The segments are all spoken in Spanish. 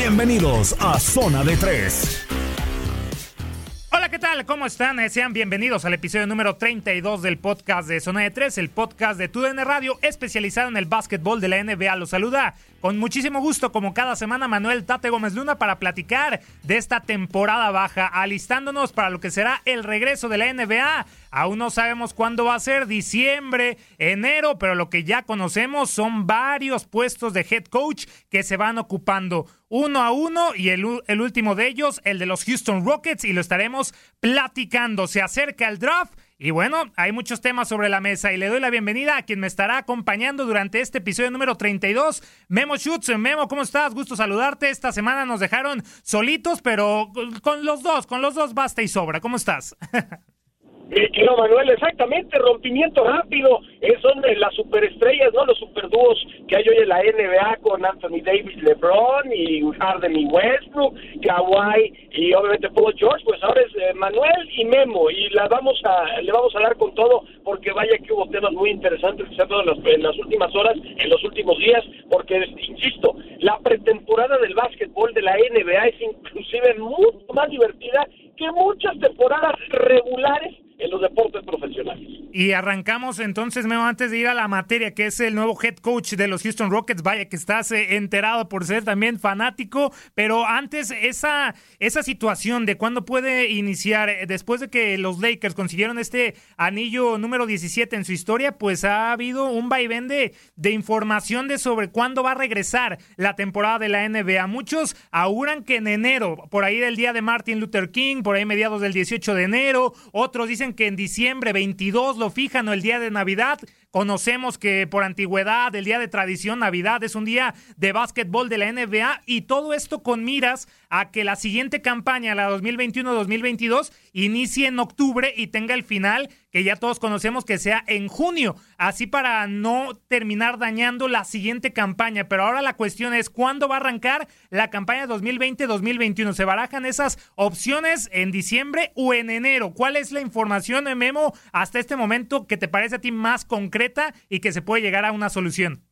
Bienvenidos a Zona de Tres. Hola, ¿qué tal? ¿Cómo están? Eh, Sean bienvenidos al episodio número 32 del podcast de Zona de 3, el podcast de TUDN Radio especializado en el básquetbol de la NBA. Los saluda con muchísimo gusto, como cada semana, Manuel Tate Gómez Luna para platicar de esta temporada baja, alistándonos para lo que será el regreso de la NBA. Aún no sabemos cuándo va a ser, diciembre, enero, pero lo que ya conocemos son varios puestos de head coach que se van ocupando uno a uno y el, el último de ellos, el de los Houston Rockets, y lo estaremos platicando. Se acerca el draft. Y bueno, hay muchos temas sobre la mesa y le doy la bienvenida a quien me estará acompañando durante este episodio número 32, Memo Schutz. Memo, ¿cómo estás? Gusto saludarte. Esta semana nos dejaron solitos, pero con los dos, con los dos basta y sobra. ¿Cómo estás? Mi querido Manuel, exactamente, rompimiento rápido, eh, son las superestrellas, ¿no? Los superdúos que hay hoy en la NBA con Anthony Davis, LeBron y Harden y Westbrook, Kawhi y obviamente Paul George, pues ahora es eh, Manuel y Memo y la vamos a, le vamos a dar con todo porque vaya que hubo temas muy interesantes que en las, en las últimas horas, en los últimos días, porque, insisto, la pretemporada del básquetbol de la NBA es inclusive mucho más divertida que muchas temporadas regulares en los deportes profesionales. Y arrancamos entonces, Memo, antes de ir a la materia, que es el nuevo head coach de los Houston Rockets. Vaya que estás eh, enterado por ser también fanático, pero antes esa, esa situación de cuándo puede iniciar, eh, después de que los Lakers consiguieron este anillo número 17 en su historia, pues ha habido un vaivén de, de información de sobre cuándo va a regresar la temporada de la NBA. Muchos auguran que en enero, por ahí del día de Martin Luther King, por ahí mediados del 18 de enero, otros dicen que en diciembre 22 lo fijan o el día de Navidad. Conocemos que por antigüedad, el día de tradición, Navidad es un día de básquetbol de la NBA y todo esto con miras a que la siguiente campaña, la 2021-2022, inicie en octubre y tenga el final que ya todos conocemos que sea en junio, así para no terminar dañando la siguiente campaña. Pero ahora la cuestión es cuándo va a arrancar la campaña 2020-2021. ¿Se barajan esas opciones en diciembre o en enero? ¿Cuál es la información, Memo, hasta este momento que te parece a ti más concreta y que se puede llegar a una solución?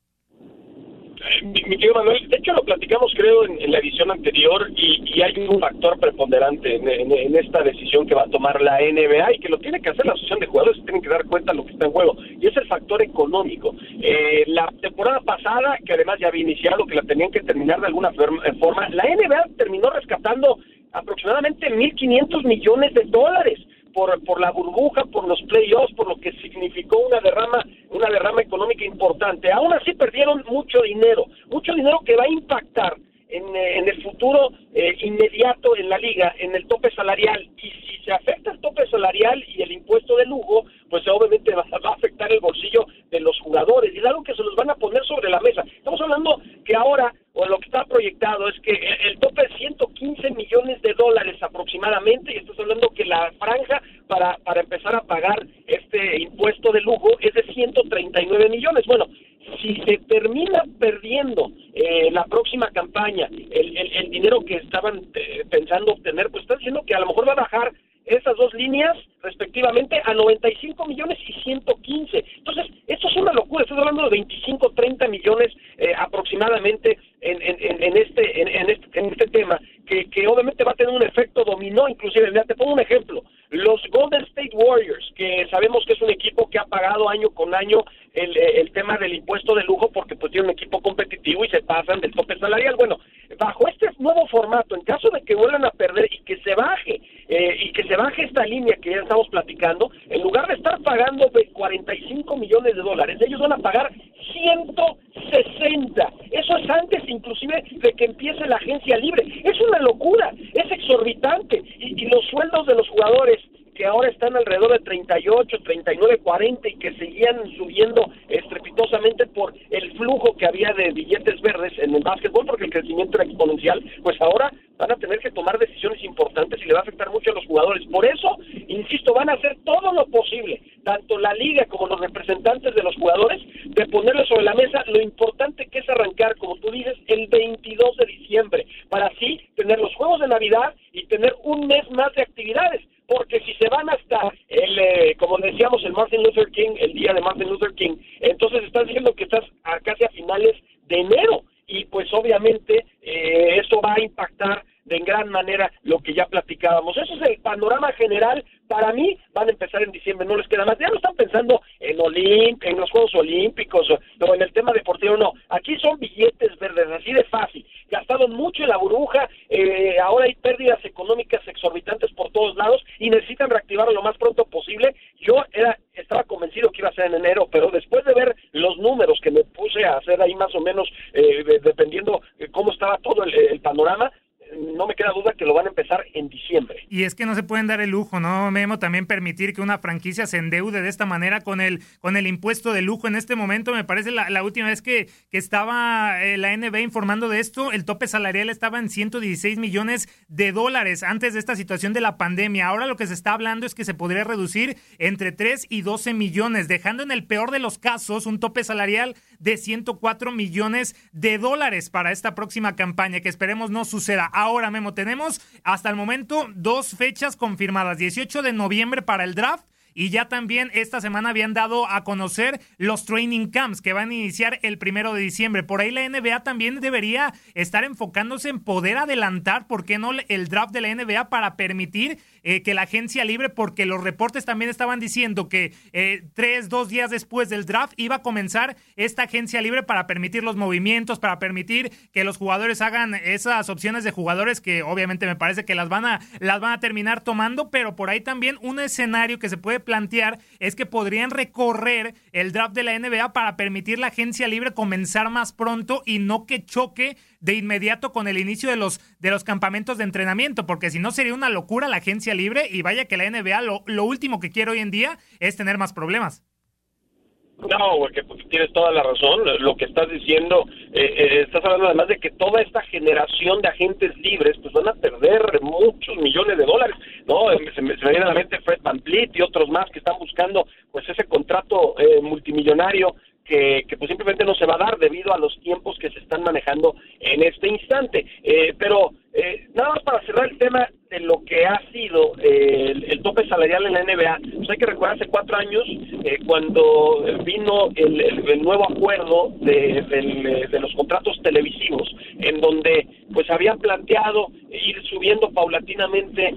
mi, mi querido Manuel, de hecho lo platicamos creo en, la edición anterior y, hay un factor preponderante en, esta decisión que va a tomar la NBA y que lo tiene que hacer la asociación de jugadores, tienen que dar cuenta de lo que está en juego y es el factor económico. Eh, la temporada pasada, que además ya había iniciado, que la tenían que terminar de alguna forma, la NBA terminó rescatando aproximadamente 1.500 millones de dólares por, por la burbuja, por los playoffs, por lo que significó una derrama, una derrama económica importante. Aún así perdieron mucho dinero, mucho dinero que va a impactar en, eh, en el futuro eh, inmediato en la liga, en el tope salarial. Y si se afecta el tope salarial y el impuesto de lujo, pues obviamente va, a afectar el bolsillo de los jugadores. Y es algo que se los van a poner sobre la mesa. Estamos hablando que ahora, o lo que está proyectado, es que el, tope es 115 millones de dólares aproximadamente. Y estás hablando que la franja para, para empezar a pagar este impuesto de lujo es de 139 millones. Bueno, si se termina perdiendo eh, la próxima campaña el, el, dinero que estaban eh, pensando obtener, pues está diciendo que a lo mejor va a bajar esas dos líneas respectivamente a 95 millones y 115. Entonces, esto es una locura, estás hablando de 25, 30 millones eh, aproximadamente en, en, en, este, en, este, en este tema, que, que obviamente va a tener un efecto dominó, inclusive, te pongo un ejemplo, los Golden State Warriors, que sabemos que es un equipo que ha pagado año con año el, el tema del impuesto de lujo porque pues tiene un equipo competitivo y se pasan del tope salarial. Bueno, bajo este nuevo formato, en caso de que vuelvan a perder y que se baje, eh, y que se baje esta línea que ya estamos platicando, en lugar de estar pagando 45 millones de dólares, ellos van a pagar 160. Eso es antes inclusive de que empiece la agencia libre. Es una locura, es exorbitante. y los sueldos de los jugadores que ahora están alrededor de 38, 39, 40 y que seguían subiendo estrepitosamente por el flujo que había de billetes verdes en el básquetbol porque el crecimiento era exponencial, pues ahora van a tener que tomar decisiones importantes y le va a afectar mucho a los jugadores. Por eso, insisto, van a hacer todo lo posible, tanto la liga como los representantes de los jugadores, de ponerle sobre la mesa lo importante que es arrancar, como tú dices, el 22 de diciembre, para así tener los juegos de Navidad y tener un mes más de actividades porque si se van hasta el, eh, como decíamos, el Martin Luther King, el día de Martin Luther King, entonces estás diciendo que estás a casi a finales de enero y pues obviamente eh, eso va a impactar de gran manera lo que ya platicábamos. Eso es el panorama general. Para mí van a empezar en diciembre, no les queda más. Ya no están pensando en Olimp en los Juegos Olímpicos o, en el tema deportivo, no. Aquí son billetes verdes, así de fácil. Gastaron mucho en la burbuja, eh, ahora hay pérdidas económicas exorbitantes por todos lados y necesitan reactivarlo lo más pronto posible. Yo era estaba convencido que iba a ser en enero, pero después de ver los números que me puse a hacer ahí más o menos, eh, dependiendo cómo estaba todo el panorama, no me queda duda que lo van a empezar en diciembre. Y es que no se pueden dar el lujo, ¿no, Memo? También permitir que una franquicia se endeude de esta manera con el, con el impuesto de lujo en este momento. Me parece la, la última vez que, que estaba eh, la NBA informando de esto, el tope salarial estaba en 116 millones de dólares antes de esta situación de la pandemia. Ahora lo que se está hablando es que se podría reducir entre 3 y 12 millones, dejando en el peor de los casos un tope salarial de 104 millones de dólares para esta próxima campaña, que esperemos no suceda. Ahora, Memo, tenemos hasta el momento dos fechas confirmadas. 18 de noviembre para el draft y ya también esta semana habían dado a conocer los training camps que van a iniciar el primero de diciembre. Por ahí la NBA también debería estar enfocándose en poder adelantar, ¿por qué no el draft de la NBA para permitir eh, que la agencia libre, porque los reportes también estaban diciendo que eh, tres, dos días después del draft iba a comenzar esta agencia libre para permitir los movimientos, para permitir que los jugadores hagan esas opciones de jugadores que obviamente me parece que las van a, las van a terminar tomando, pero por ahí también un escenario que se puede plantear es que podrían recorrer el draft de la NBA para permitir la agencia libre comenzar más pronto y no que choque de inmediato con el inicio de los, de los campamentos de entrenamiento, porque si no sería una locura la agencia libre y vaya que la NBA lo, lo último que quiere hoy en día es tener más problemas. No, porque tienes toda la razón. Lo que estás diciendo, eh, eh, estás hablando además de que toda esta generación de agentes libres pues van a perder muchos millones de dólares. No, eh, se me, viene a la mente Fred Van Vliet y otros más que están buscando pues ese contrato multimillonario que, que, pues simplemente no se va a dar debido a los tiempos que se están manejando en este instante. pero eh, nada más para cerrar el tema de lo que ha sido eh, el, tope salarial en la NBA, pues hay que recordar hace cuatro años eh, cuando vino el, nuevo acuerdo de, de, los contratos televisivos, en donde pues habían planteado ir subiendo paulatinamente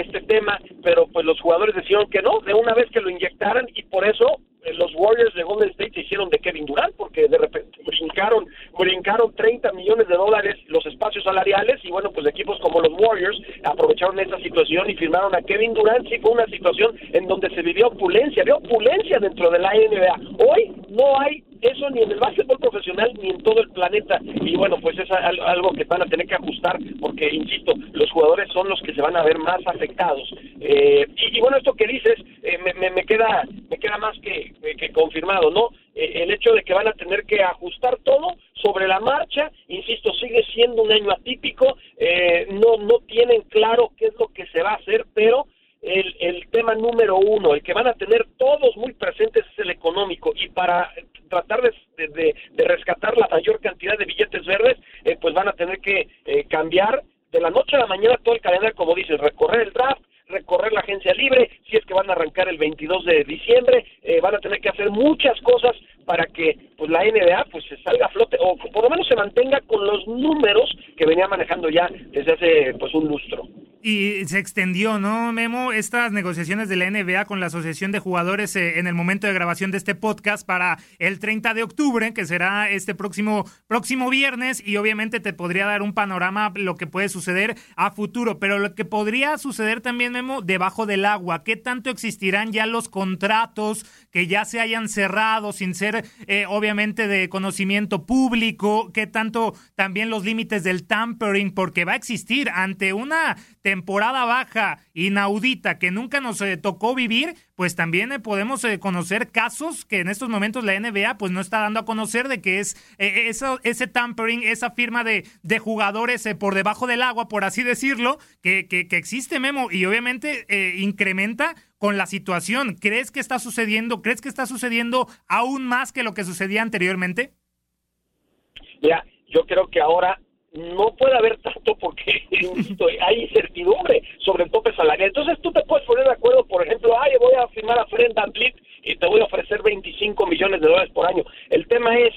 este tema, pero pues los jugadores decidieron que no, de una vez que lo inyectaran y por eso los Warriors de Golden State se hicieron de Kevin Durant porque de repente brincaron, brincaron 30 millones de dólares los espacios salariales y bueno, pues equipos como los Warriors aprovecharon esa situación y firmaron a Kevin Durant. Sí fue una situación en donde se vivió opulencia, había opulencia dentro de la NBA. Hoy no hay eso ni en el básquetbol profesional ni en todo el planeta. Y bueno, pues es algo que van a tener que ajustar porque, insisto, los jugadores son los que se van a ver más afectados. Eh, y, bueno, esto que dices eh, me, me, queda me queda más que, que confirmado, ¿no? Eh, el hecho de que van a tener que ajustar todo sobre la marcha, insisto, sigue siendo un año atípico, no, no tienen claro qué es lo que se va a hacer, pero el, el tema número uno, el que van a tener todos muy presentes es el económico. Y para tratar de, de, rescatar la mayor cantidad de billetes verdes, eh, pues van a tener que eh, cambiar de la noche a la mañana todo el calendario, como dices, recorrer el draft, recorrer la agencia libre, si es que van a arrancar el 22 de diciembre, eh, van a tener que hacer muchas cosas para que pues la NBA pues se salga a flote o por lo menos se mantenga con los números que venía manejando ya desde hace pues un lustro. Y se extendió, ¿no, Memo? Estas negociaciones de la NBA con la Asociación de Jugadores eh, en el momento de grabación de este podcast para el 30 de octubre, que será este próximo, próximo viernes, y obviamente te podría dar un panorama lo que puede suceder a futuro, pero lo que podría suceder también, Memo, debajo del agua, ¿qué tanto existirán ya los contratos que ya se hayan cerrado sin ser eh, obviamente de conocimiento público? ¿Qué tanto también los límites del tampering? Porque va a existir ante una temporada baja inaudita que nunca nos eh, tocó vivir, pues también eh, podemos conocer casos que en estos momentos la NBA pues no está dando a conocer de que es ese tampering, esa firma de, de jugadores por debajo del agua, por así decirlo, que, que, que existe Memo y obviamente incrementa con la situación. ¿Crees que está sucediendo? ¿Crees que está sucediendo aún más que lo que sucedía anteriormente? Ya, yo creo que ahora no puede haber tanto porque hay incertidumbre sobre el tope salarial. Entonces tú te puedes poner de acuerdo, por ejemplo, ay, voy a firmar a Fred VanVleet y te voy a ofrecer 25 millones de dólares por año. El tema es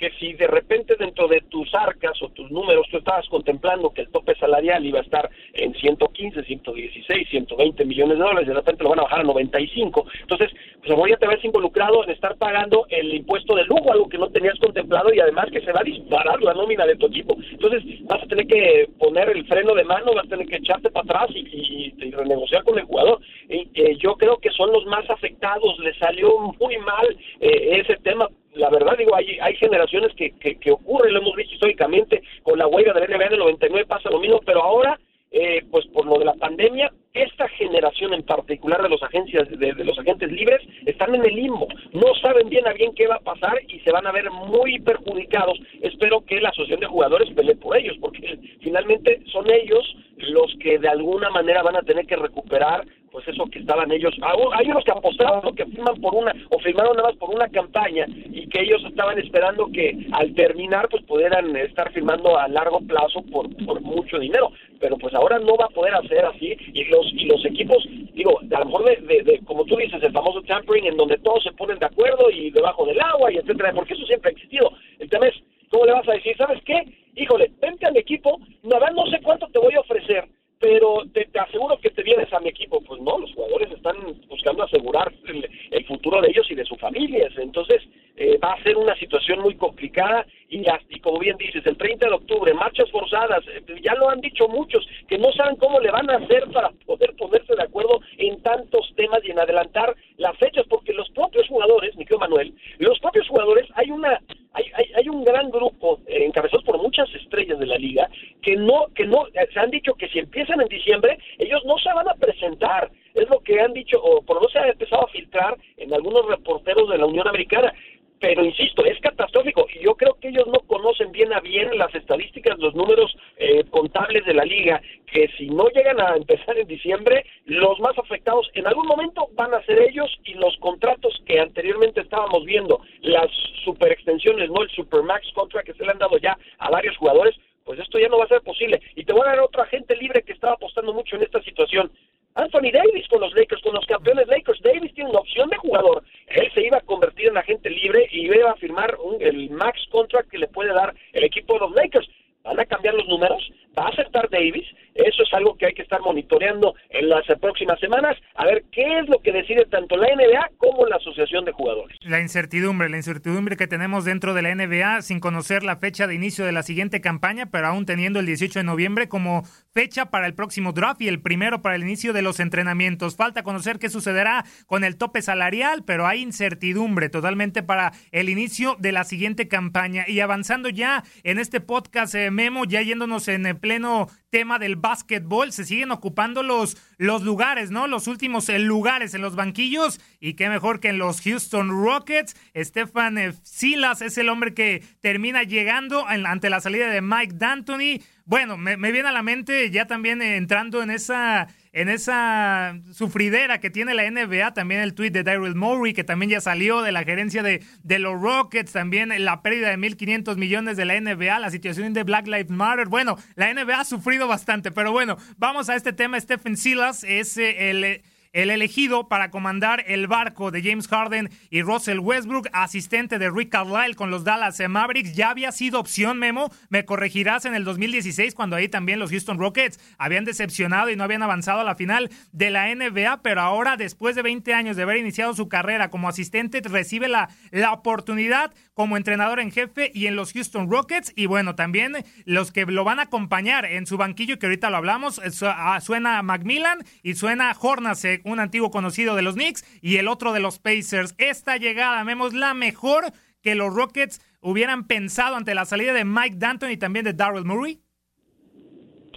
que si de repente dentro de tus arcas o tus números tú estabas contemplando que el tope salarial iba a estar en 115, 116, 120 millones de dólares, de repente lo van a bajar a 95, entonces pues ya te ves involucrado en estar pagando el impuesto de lujo, algo que no tenías contemplado y además que se va a disparar la nómina de tu equipo. Entonces vas a tener que poner el freno de mano, vas a tener que echarte para atrás y, renegociar con el jugador. Y, eh, yo creo que son los más afectados, le salió muy mal eh, ese tema la verdad digo, hay, hay generaciones que, que, ocurre, lo hemos visto históricamente, con la huelga del NBA del 99 pasa lo mismo, pero ahora, eh, pues por lo de la pandemia, esta generación en particular de los agencias de, los agentes libres están en el limbo, no saben bien a bien qué va a pasar y se van a ver muy perjudicados. Espero que la asociación de jugadores pelee por ellos, porque finalmente son ellos los que de alguna manera van a tener que recuperar pues eso que estaban ellos, hay unos que apostaron, que firman por una, o firmaron nada más por una campaña, y que ellos estaban esperando que al terminar, pues pudieran estar firmando a largo plazo por, por mucho dinero, pero pues ahora no va a poder hacer así, y y los equipos, digo, a lo mejor de, de, como tú dices, el famoso tampering, en donde todos se ponen de acuerdo y debajo del agua, y etcétera, porque eso siempre ha existido, el tema es, ¿cómo le vas a decir? ¿Sabes qué? Híjole, vente al equipo, nada, no sé cuánto te voy a ofrecer, pero te, aseguro que te vienes a mi equipo. Pues no, los jugadores están buscando asegurar el, futuro de ellos y de sus familias. Entonces, eh, va a ser una situación muy complicada y, y, como bien dices, el 30 de octubre, marchas forzadas, eh, ya lo han dicho muchos, que no saben cómo le van a hacer para poder ponerse de acuerdo en tantos temas y en adelantar las fechas, porque los propios jugadores, mi Manuel, los propios jugadores, hay una hay, hay, hay un gran grupo eh, encabezados por muchas estrellas de la liga que no que no se han dicho que si empiezan en diciembre ellos no se van a presentar. Es lo que han dicho o por lo menos se ha empezado a filtrar en algunos reporteros de la Unión Americana pero insisto, es catastrófico y yo creo que ellos no conocen bien a bien las estadísticas, los números eh, contables de la liga, que si no llegan a empezar en diciembre, los más afectados en algún momento van a ser ellos y los contratos que anteriormente estábamos viendo, las superextensiones, no el supermax contract que se le han dado ya a varios jugadores, pues esto ya no va a ser posible. Y te voy a dar otro agente libre que estaba apostando mucho en esta situación. Anthony Davis con los Lakers, con los campeones Lakers. Davis tiene una opción de jugador. Él se iba a convertir en agente libre y iba a firmar el max contract que le puede dar el equipo de los Lakers. Van a cambiar los números, va a aceptar Davis. Eso es algo que hay que estar monitoreando en las próximas semanas, a ver qué es lo que decide tanto la NBA como la Asociación de Jugadores. La incertidumbre, la incertidumbre que tenemos dentro de la NBA sin conocer la fecha de inicio de la siguiente campaña, pero aún teniendo el 18 de noviembre como fecha para el próximo draft y el primero para el inicio de los entrenamientos. Falta conocer qué sucederá con el tope salarial, pero hay incertidumbre totalmente para el inicio de la siguiente campaña. Y avanzando ya en este podcast, eh, Memo, ya yéndonos en el pleno tema del básquetbol, se siguen ocupando los, los lugares, ¿no? Los últimos eh, lugares en los banquillos y qué mejor que en los Houston Rockets. Stefan eh, Silas es el hombre que termina llegando ante la salida de Mike D'Antoni. Bueno, me, viene a la mente ya también entrando en esa en esa sufridera que tiene la NBA, también el tweet de Daryl Morey, que también ya salió de la gerencia de, de los Rockets, también la pérdida de 1.500 millones de la NBA, la situación de Black Lives Matter. Bueno, la NBA ha sufrido bastante, pero bueno, vamos a este tema. Stephen Silas es el el elegido para comandar el barco de James Harden y Russell Westbrook, asistente de Rick Carlisle con los Dallas Mavericks, ya había sido opción, Memo. Me corregirás en el 2016, cuando ahí también los Houston Rockets habían decepcionado y no habían avanzado a la final de la NBA, pero ahora, después de 20 años de haber iniciado su carrera como asistente, recibe la, la oportunidad como entrenador en jefe y en los Houston Rockets. Y bueno, también los que lo van a acompañar en su banquillo, que ahorita lo hablamos, ah, suena Macmillan y suena Hornacek un antiguo conocido de los Knicks, y el otro de los Pacers. Esta llegada, vemos la mejor que los Rockets hubieran pensado ante la salida de Mike Danton y también de Darrell Murray.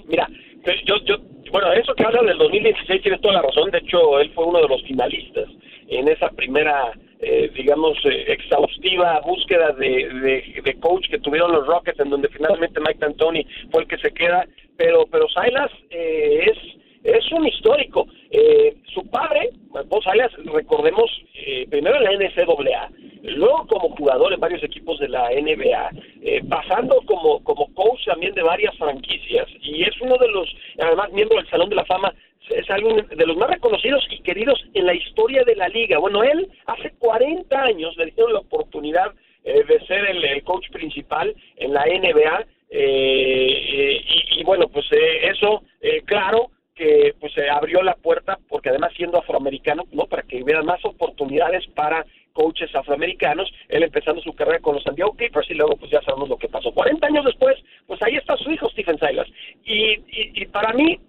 Mira, yo, bueno, eso que habla del 2016 tiene toda la razón. De hecho, él fue uno de los finalistas en esa primera, eh, digamos, eh, exhaustiva búsqueda de, de, coach que tuvieron los Rockets, en donde finalmente Mike D'Antoni fue el que se queda. Pero, pero Silas eh, es es un histórico. Eh, su padre, vos Alias, recordemos, eh, primero en la NCAA, luego como jugador en varios equipos de la NBA, eh, pasando como, como coach también de varias franquicias, y es uno de los, además, miembro del Salón de la Fama, es algo de los más reconocidos y queridos en la historia de la liga. Bueno, él hace 40 años le dieron la oportunidad de ser el, coach principal en la NBA, y, y, bueno, pues eso, claro, que pues se abrió la puerta porque además siendo afroamericano no para que hubiera más oportunidades para coaches afroamericanos él empezando su carrera con los San Diego Clippers y luego pues ya sabemos lo que pasó. 40 años después pues ahí está su hijo Stephen Silas. Y, para mí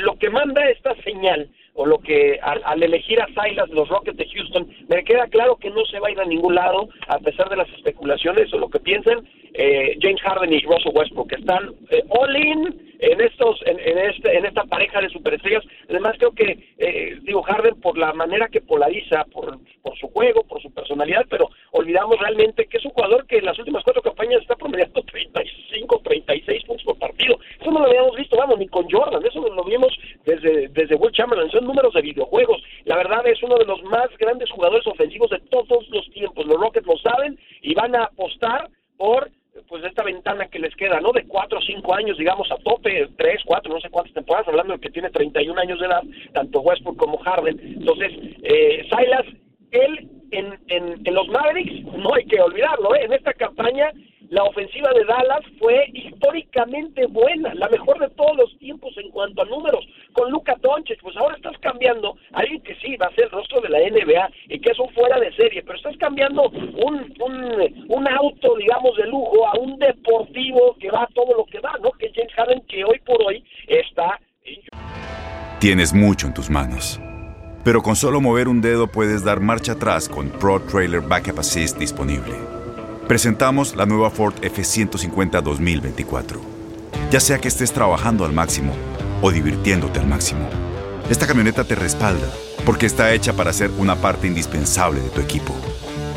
lo que manda esta señal o lo que al, elegir a Silas los Rockets de Houston me queda claro que no se va a ir a ningún lado a pesar de las especulaciones o lo que piensen eh, James Harden y Russell Westbrook están eh, all in en estos en, este en esta pareja de superestrellas. Además creo que eh, digo Harden por la manera que polariza por por su juego por su personalidad pero olvidamos realmente que es un jugador que en las últimas cuatro campañas está promediando 35 36 puntos por partido. Eso no lo habíamos visto vamos ni con Jordan eso lo vimos desde desde Will Chamberlain son números de videojuegos. La verdad es uno de los más grandes jugadores ofensivos de todos los tiempos. Los Rockets lo saben y van a apostar por pues esta ventana que les queda, ¿no? De cuatro o cinco años, digamos, a tope, tres, cuatro, no sé cuántas temporadas, hablando de que tiene 31 años de edad, tanto Westbrook como Harden. Entonces, eh, Silas, él en, en, en los Mavericks, no hay que olvidarlo, ¿eh? En esta campaña la ofensiva de Dallas fue históricamente buena, la mejor de todos los tiempos en cuanto a números. Con Luca Doncic, pues ahora estás cambiando a alguien que sí va a ser el rostro de la NBA y que es un fuera de serie, pero estás cambiando un, un, un auto, digamos, de lujo a un deportivo que va a todo lo que va, ¿no? Que James Harden, que hoy por hoy está... Tienes mucho en tus manos. Pero con solo mover un dedo puedes dar marcha atrás con Pro Trailer Backup Assist disponible. Presentamos la nueva Ford F150 2024. Ya sea que estés trabajando al máximo o divirtiéndote al máximo, esta camioneta te respalda porque está hecha para ser una parte indispensable de tu equipo.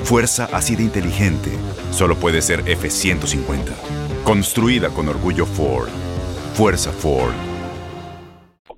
Fuerza así de inteligente solo puede ser F150. Construida con orgullo Ford. Fuerza Ford.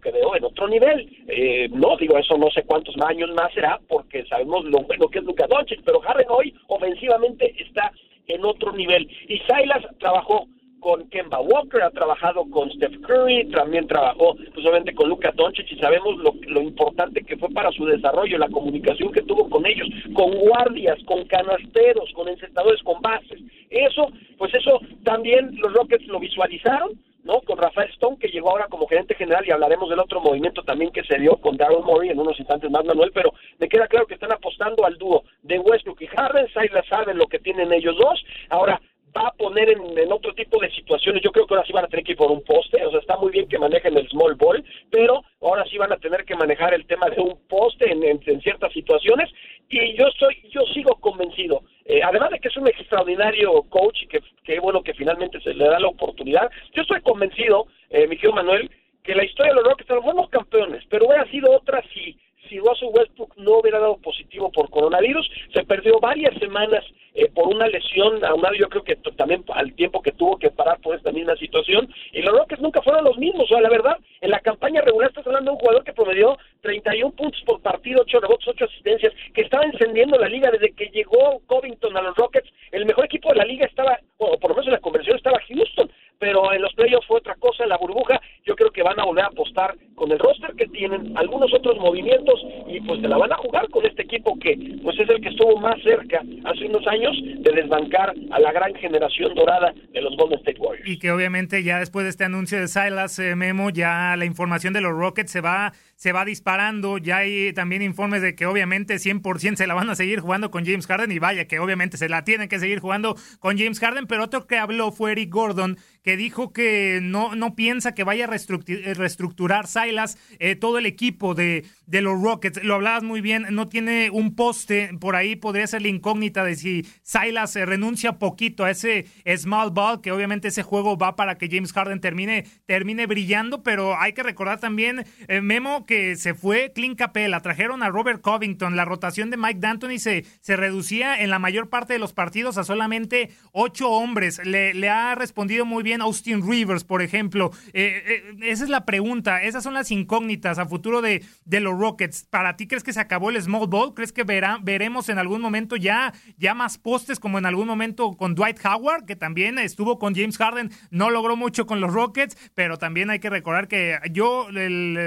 Que veo en otro nivel. Eh, no digo eso, no sé cuántos años más será, porque sabemos lo bueno que es Luka Doncic, pero Harden hoy ofensivamente está en otro nivel. Y Silas trabajó con Kemba Walker, ha trabajado con Steph Curry, también trabajó pues obviamente con Luka Doncic y sabemos lo, lo importante que fue para su desarrollo, la comunicación que tuvo con ellos, con guardias, con canasteros, con encestadores, con bases. Eso, pues eso también los Rockets lo visualizaron, ¿no? Con Rafael Stone, que llegó ahora como gerente general, y hablaremos del otro movimiento también que se dio con Daryl Morey en unos instantes más, Manuel, pero me queda claro que están apostando al dúo de Westbrook y Harden, Silas saben lo que tienen ellos dos, ahora va a poner en, otro tipo de situaciones. Yo creo que ahora sí van a tener que ir por un poste, o sea, está muy bien que manejen el small ball, pero ahora sí van a tener que manejar el tema de un poste en, en, ciertas situaciones. Y yo soy, yo sigo convencido, eh, además de que es un extraordinario coach y que, que bueno que finalmente se le da la oportunidad, yo estoy convencido, eh, mi querido Manuel, que la historia de los Rockets, los buenos campeones, pero hubiera sido otra si si Russell Westbrook no hubiera dado positivo por coronavirus, se perdió varias semanas eh, por una lesión, aunado yo creo que también al tiempo que tuvo que parar por esta misma situación, y los Rockets nunca fueron los mismos, o sea, la verdad, en la campaña regular estás hablando de un jugador que promedió 31 puntos por partido, 8 rebotes, 8 asistencias, que estaba encendiendo la liga desde que llegó Covington a los Rockets, el mejor equipo de la liga estaba, o por lo menos en la conversión estaba Houston, pero en los playoffs fue otra cosa, en la burbuja, yo creo que van a volver a apostar con el roster que tienen, algunos otros movimientos, y pues se la van a jugar con este equipo que pues es el que estuvo más cerca hace unos años de desbancar a la gran generación dorada de los Golden State Warriors. Y que obviamente ya después de este anuncio de Silas eh, Memo, ya la información de los Rockets se va se va disparando. Ya hay también informes de que obviamente 100% se la van a seguir jugando con James Harden y vaya que obviamente se la tienen que seguir jugando con James Harden, pero otro que habló fue Eric Gordon, que dijo que no, no piensa que vaya a reestructurar Silas eh, todo el equipo de, de los Rockets. Lo hablabas muy bien, no tiene un poste, por ahí podría ser la incógnita de si Silas se renuncia poquito a ese small ball, que obviamente ese juego va para que James Harden termine, termine brillando, pero hay que recordar también, eh, Memo, que se fue Clint Capella, trajeron a Robert Covington, la rotación de Mike D'Antoni se, se reducía en la mayor parte de los partidos a solamente ocho hombres. Le, ha respondido muy bien Austin Rivers, por ejemplo. Eh, eh, esa es la pregunta, esas son las incógnitas a futuro de, de los Rockets. ¿Para ti crees que se acabó el small ball? ¿Crees que verá, veremos en algún momento ya, ya más postes como en algún momento con Dwight Howard, que también estuvo con James Harden, no logró mucho con los Rockets, pero también hay que recordar que yo,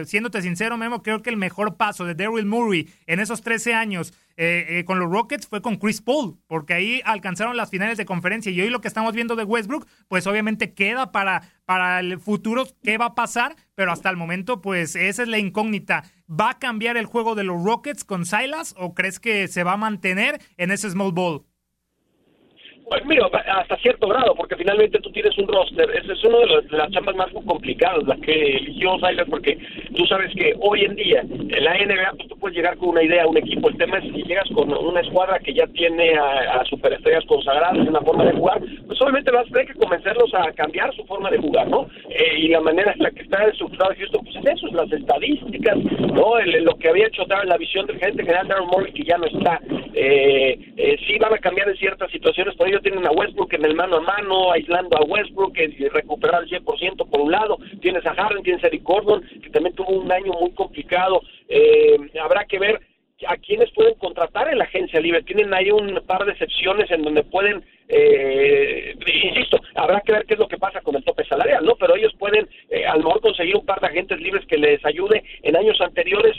siéndote sincero, Memo, creo que el mejor paso de Daryl Murray en esos 13 años eh, eh, con los Rockets fue con Chris Paul, porque ahí alcanzaron las finales de conferencia y hoy lo que estamos viendo de Westbrook, pues obviamente queda para, para el futuro qué va a pasar, pero hasta el momento, pues esa es la incógnita. ¿Va a cambiar el juego de los Rockets con Silas o crees que se va a mantener en ese small ball? Pues mira, hasta cierto grado, porque finalmente tú tienes un roster. Ese es uno de, las chambas más complicadas, las que eligió Silas, porque tú sabes que hoy en día en la NBA pues, tú puedes llegar con una idea a un equipo. El tema es si llegas con una escuadra que ya tiene a, superestrellas consagradas en una forma de jugar, pues obviamente vas a tener que convencerlos a cambiar su forma de jugar, ¿no? Eh, y la manera en la que está estructurado Houston, pues es eso, las estadísticas, ¿no? lo que había hecho la visión del gerente general Darren Morris, que ya no está. Eh, eh, sí van a cambiar en ciertas situaciones, por ello tienen a Westbrook en el mano a mano, aislando a Westbrook, y recuperar el 100% por un lado, tienes a Harden, tienes a Eric Gordon, que también tuvo un año muy complicado, eh, habrá que ver a quienes pueden contratar en la agencia libre. Tienen ahí un par de excepciones en donde pueden, eh, insisto, habrá que ver qué es lo que pasa con el tope salarial, ¿no? Pero ellos pueden eh, a lo mejor conseguir un par de agentes libres que les ayude. En años anteriores,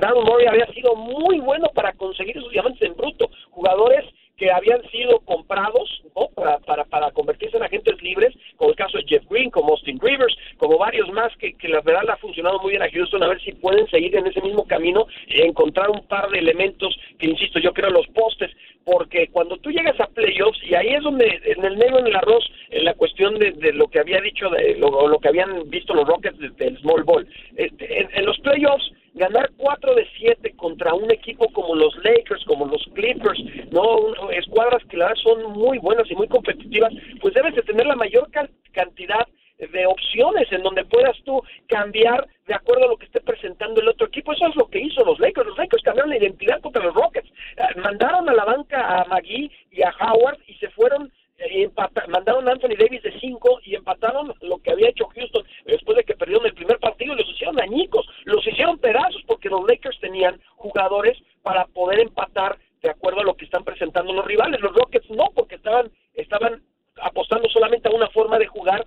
Darren Murray había sido muy bueno para conseguir esos diamantes en bruto. Jugadores que habían sido comprados ¿no? para, para, para convertirse en agentes libres, como el caso de Jeff Green, como Austin Rivers, como varios más que, que la verdad le ha funcionado muy bien a Houston, a ver si pueden seguir en ese mismo camino y encontrar un par de elementos que, insisto, yo creo los postes, porque cuando tú llegas a playoffs, y ahí es donde, en el negro en el arroz, en la cuestión de, de lo que había dicho, de lo, lo, que habían visto los Rockets del small ball, este, en, en los playoffs, ganar 4 de 7 contra un equipo como los Lakers, como los Clippers, no escuadras que la verdad son muy buenas y muy competitivas, pues debes de tener la mayor cantidad de opciones en donde puedas tú cambiar de acuerdo a lo que esté presentando el otro equipo. Eso es lo que hizo los Lakers. Los Lakers cambiaron la identidad contra los Rockets. Eh, mandaron a la banca a McGee y a Howard y se fueron y mandaron a Anthony Davis de 5 y empataron lo que había hecho Houston después de que perdieron el primer partido y los hicieron dañicos, los hicieron pedazos porque los Lakers tenían jugadores para poder empatar de acuerdo a lo que están presentando los rivales. Los Rockets no, porque estaban estaban apostando solamente a una forma de jugar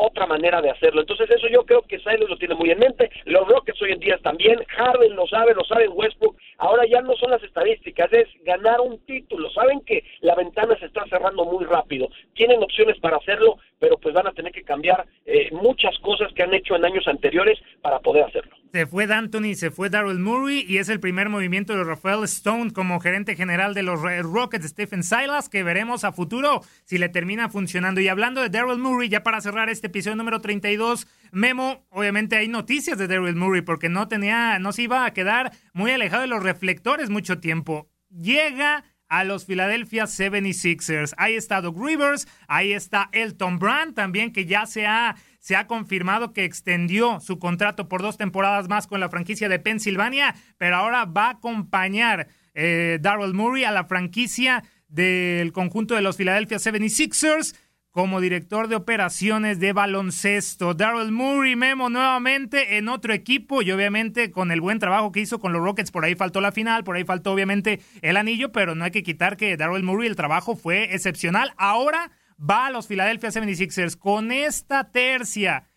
otra manera de hacerlo. Entonces eso yo creo que Silas lo tiene muy en mente, los Rockets hoy en día también, Harden lo sabe, lo sabe Westbrook, ahora ya no son las estadísticas, es ganar un título, saben que la ventana se está cerrando muy rápido, tienen opciones para hacerlo, pero pues van a tener que cambiar eh, muchas cosas que han hecho en años anteriores para poder hacerlo. Se fue D'Antoni, se fue Daryl Murray y es el primer movimiento de Rafael Stone como gerente general de los Rockets, Stephen Silas, que veremos a futuro si le termina funcionando. Y hablando de Daryl Murray, ya para cerrar este episodio número 32, Memo, obviamente hay noticias de Daryl Murray porque no tenía, no se iba a quedar muy alejado de los reflectores mucho tiempo. Llega a los Philadelphia 76ers. Ahí está Doug Rivers, ahí está Elton Brand también que ya se ha se ha confirmado que extendió su contrato por dos temporadas más con la franquicia de Pensilvania, pero ahora va a acompañar eh, Darrell Murray a la franquicia del conjunto de los Philadelphia 76ers como director de operaciones de baloncesto. Darrell Murray, Memo, nuevamente en otro equipo y obviamente con el buen trabajo que hizo con los Rockets, por ahí faltó la final, por ahí faltó obviamente el anillo, pero no hay que quitar que Darrell Murray el trabajo fue excepcional. Ahora va a los Philadelphia 76ers con esta tercia,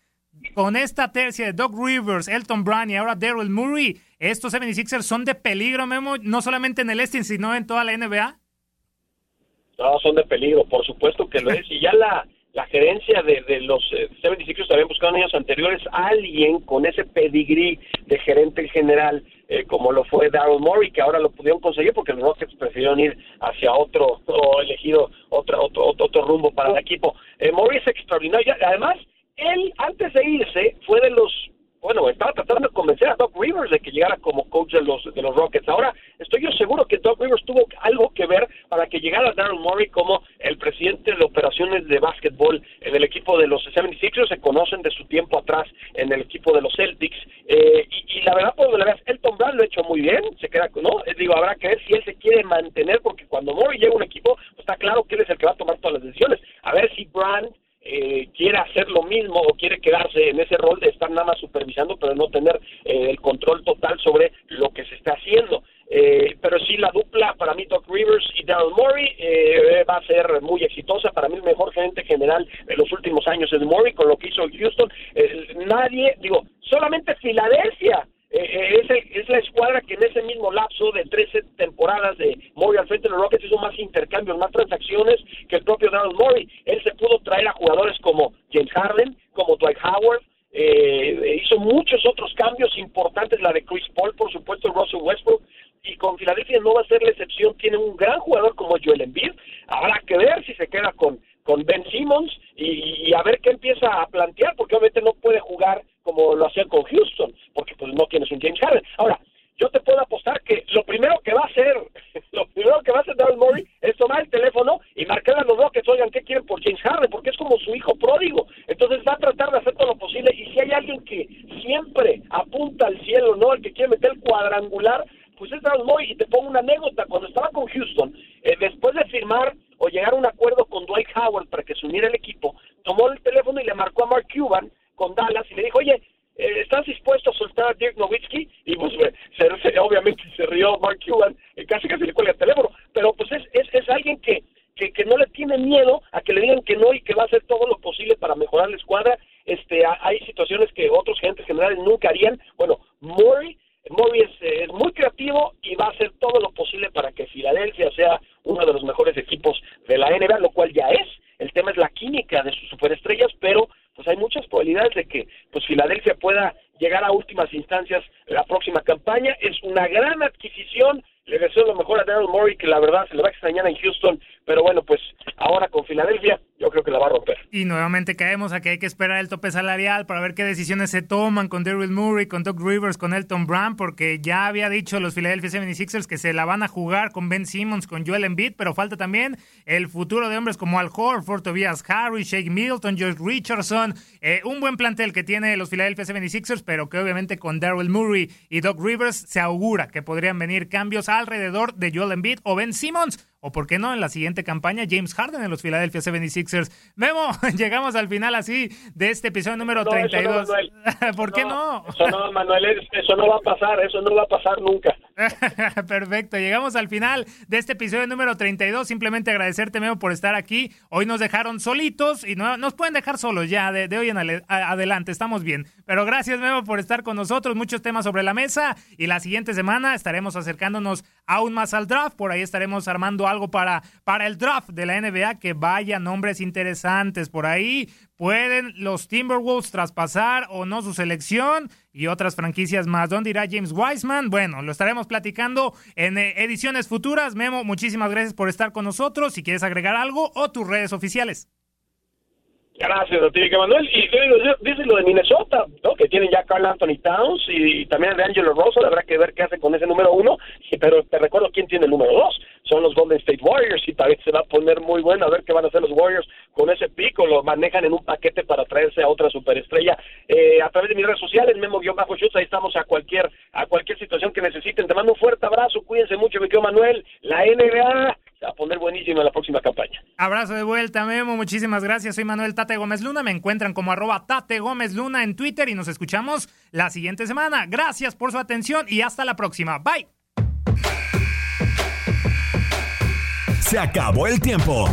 con esta tercia de Doug Rivers, Elton Brand y ahora Daryl Murray. Estos 76ers son de peligro, Memo, no solamente en el este, sino en toda la NBA. No, son de peligro, por supuesto que lo es. Y ya la, la gerencia de, de los eh, 76ers habían buscado en años anteriores alguien con ese pedigrí de gerente general, eh, como lo fue Daryl Morey, que ahora lo pudieron conseguir porque los Rockets prefirieron ir hacia otro, o elegido otro, otro, otro, rumbo para el equipo. Eh, Morey es extraordinario. Además, él, antes de irse, fue de los bueno, estaba tratando de convencer a Doc Rivers de que llegara como coach de los, de los Rockets. Ahora, estoy yo seguro que Doc Rivers tuvo algo que ver para que llegara Daryl Morey como el presidente de operaciones de básquetbol en el equipo de los 76ers. Se conocen de su tiempo atrás en el equipo de los Celtics. Eh, y, la verdad, pues la veas, Elton Brand lo ha hecho muy bien. Se queda, ¿no? Eh, digo, habrá que ver si él se quiere mantener, porque cuando Morey llega a un equipo, pues está claro que él es el que va a tomar todas las decisiones. A ver si Brand eh, quiere hacer lo mismo o quiere quedarse en ese rol de estar nada más supervisando, pero no tener eh, el control total sobre lo que se está haciendo. Eh, pero sí, la dupla para mí, Doc Rivers y Daryl Morey, va a ser muy exitosa. Para mí, el mejor gerente general de los últimos años es Morey, con lo que hizo Houston. nadie, digo, solamente Filadelfia eh, es, es, la escuadra que en ese mismo lapso de 13 temporadas de Murray al frente de los Rockets hizo más intercambios, más transacciones que el propio Donald Murray. Pudo traer a jugadores como James Harden, como Dwight Howard, eh, hizo muchos otros cambios importantes, la de Chris Paul, por supuesto, Russell Westbrook, y con Filadelfia no va a ser la excepción, tiene un gran jugador como Joel Embiid, habrá que ver si se queda con, con Ben Simmons y, a ver qué empieza a plantear, porque obviamente no puede jugar como lo hacía con Houston, porque pues no tienes un James Harden. Ahora, yo te puedo apostar que lo primero que va a hacer, lo primero que va a hacer Daryl Morey es tomar el teléfono marcar a los Rockets, oigan, ¿qué quieren por James Harden? Porque es como su hijo pródigo. Entonces va a tratar de hacer todo lo posible y si hay alguien que siempre apunta al cielo, ¿no? El que quiere meter el cuadrangular, pues es Daryl Morey. Y te pongo una anécdota, cuando estaba con Houston, eh, después de firmar o llegar a un acuerdo con Dwight Howard para que se uniera el equipo, tomó el teléfono y le marcó a Mark Cuban con Dallas y le dijo, oye, eh, ¿estás dispuesto a soltar a Dirk Nowitzki? Y pues se, obviamente se rió Mark Cuban, casi casi le cuelga el teléfono, pero pues es, es, es alguien que, que, que, no le tiene miedo a que le digan que no y que va a hacer todo lo posible para mejorar la escuadra. Este, hay situaciones que otros gerentes generales nunca harían. Bueno, Murray, Murray es, es muy creativo y va a hacer todo lo posible para que Filadelfia sea uno de los mejores equipos de la NBA, lo cual ya es. El tema es la química de sus superestrellas, pero pues hay muchas probabilidades de que pues Filadelfia pueda llegar a últimas instancias la próxima campaña. Es una gran adquisición. Le deseo lo mejor a Daryl Morey, que la verdad se le va a extrañar en Houston, pero bueno, pues ahora con Filadelfia yo creo que la va a romper. Y nuevamente caemos a que hay que esperar el tope salarial para ver qué decisiones se toman con Daryl Murray, con Doug Rivers, con Elton Brand, porque ya había dicho los Philadelphia 76ers que se la van a jugar con Ben Simmons, con Joel Embiid, pero falta también el futuro de hombres como Al Horford, Tobias Harry, Shake Milton, George Richardson, eh, un buen plantel que tiene los Philadelphia 76ers, pero que obviamente con Daryl Murray y Doug Rivers se augura que podrían venir cambios alrededor de Joel Embiid o Ben Simmons o por qué no en la siguiente campaña James Harden en los Philadelphia 76ers. Memo, llegamos al final así de este episodio número 32. ¿Por qué no? Eso no, Manuel, eso no va a pasar, eso no va a pasar nunca. Perfecto, llegamos al final de este episodio número 32. Simplemente agradecerte, Memo, por estar aquí. Hoy nos dejaron solitos y no nos pueden dejar solos ya de, hoy en adelante. Estamos bien. Pero gracias, Memo, por estar con nosotros. Muchos temas sobre la mesa y la siguiente semana estaremos acercándonos aún más al draft. Por ahí estaremos armando algo para, para el draft de la NBA. Que vaya nombres interesantes por ahí. ¿Pueden los Timberwolves traspasar o no su selección? Y otras franquicias más. ¿Dónde irá James Wiseman? Bueno, lo estaremos platicando en eh, ediciones futuras. Memo, muchísimas gracias por estar con nosotros. Si quieres agregar algo o tus redes oficiales. Gracias ti, Manuel. Y dice lo de Minnesota, ¿no? que tienen ya Carl Anthony Towns y, también de Angelo Rosso. Habrá que ver qué hace con ese número uno. Pero te recuerdo quién tiene el número dos. Son los Golden State Warriors y tal vez se va a poner muy bueno a ver qué van a hacer los Warriors con ese pico. Lo manejan en un paquete para traerse a otra superestrella. Eh, a través de mis redes sociales, Memo-Shoots, ahí estamos a cualquier, a cualquier situación que necesiten. Te mando un fuerte abrazo. Cuídense mucho, mi Manuel. La NBA a poner buenísima la próxima campaña. Abrazo de vuelta, Memo. Muchísimas gracias. Soy Manuel Tate Gómez Luna. Me encuentran como arroba Tate Gómez Luna en Twitter y nos escuchamos la siguiente semana. Gracias por su atención y hasta la próxima. Bye. Se acabó el tiempo.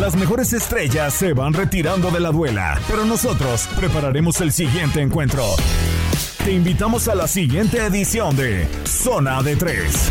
Las mejores estrellas se van retirando de la duela, pero nosotros prepararemos el siguiente encuentro. Te invitamos a la siguiente edición de Zona de Tres.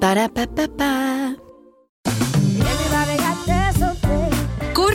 Para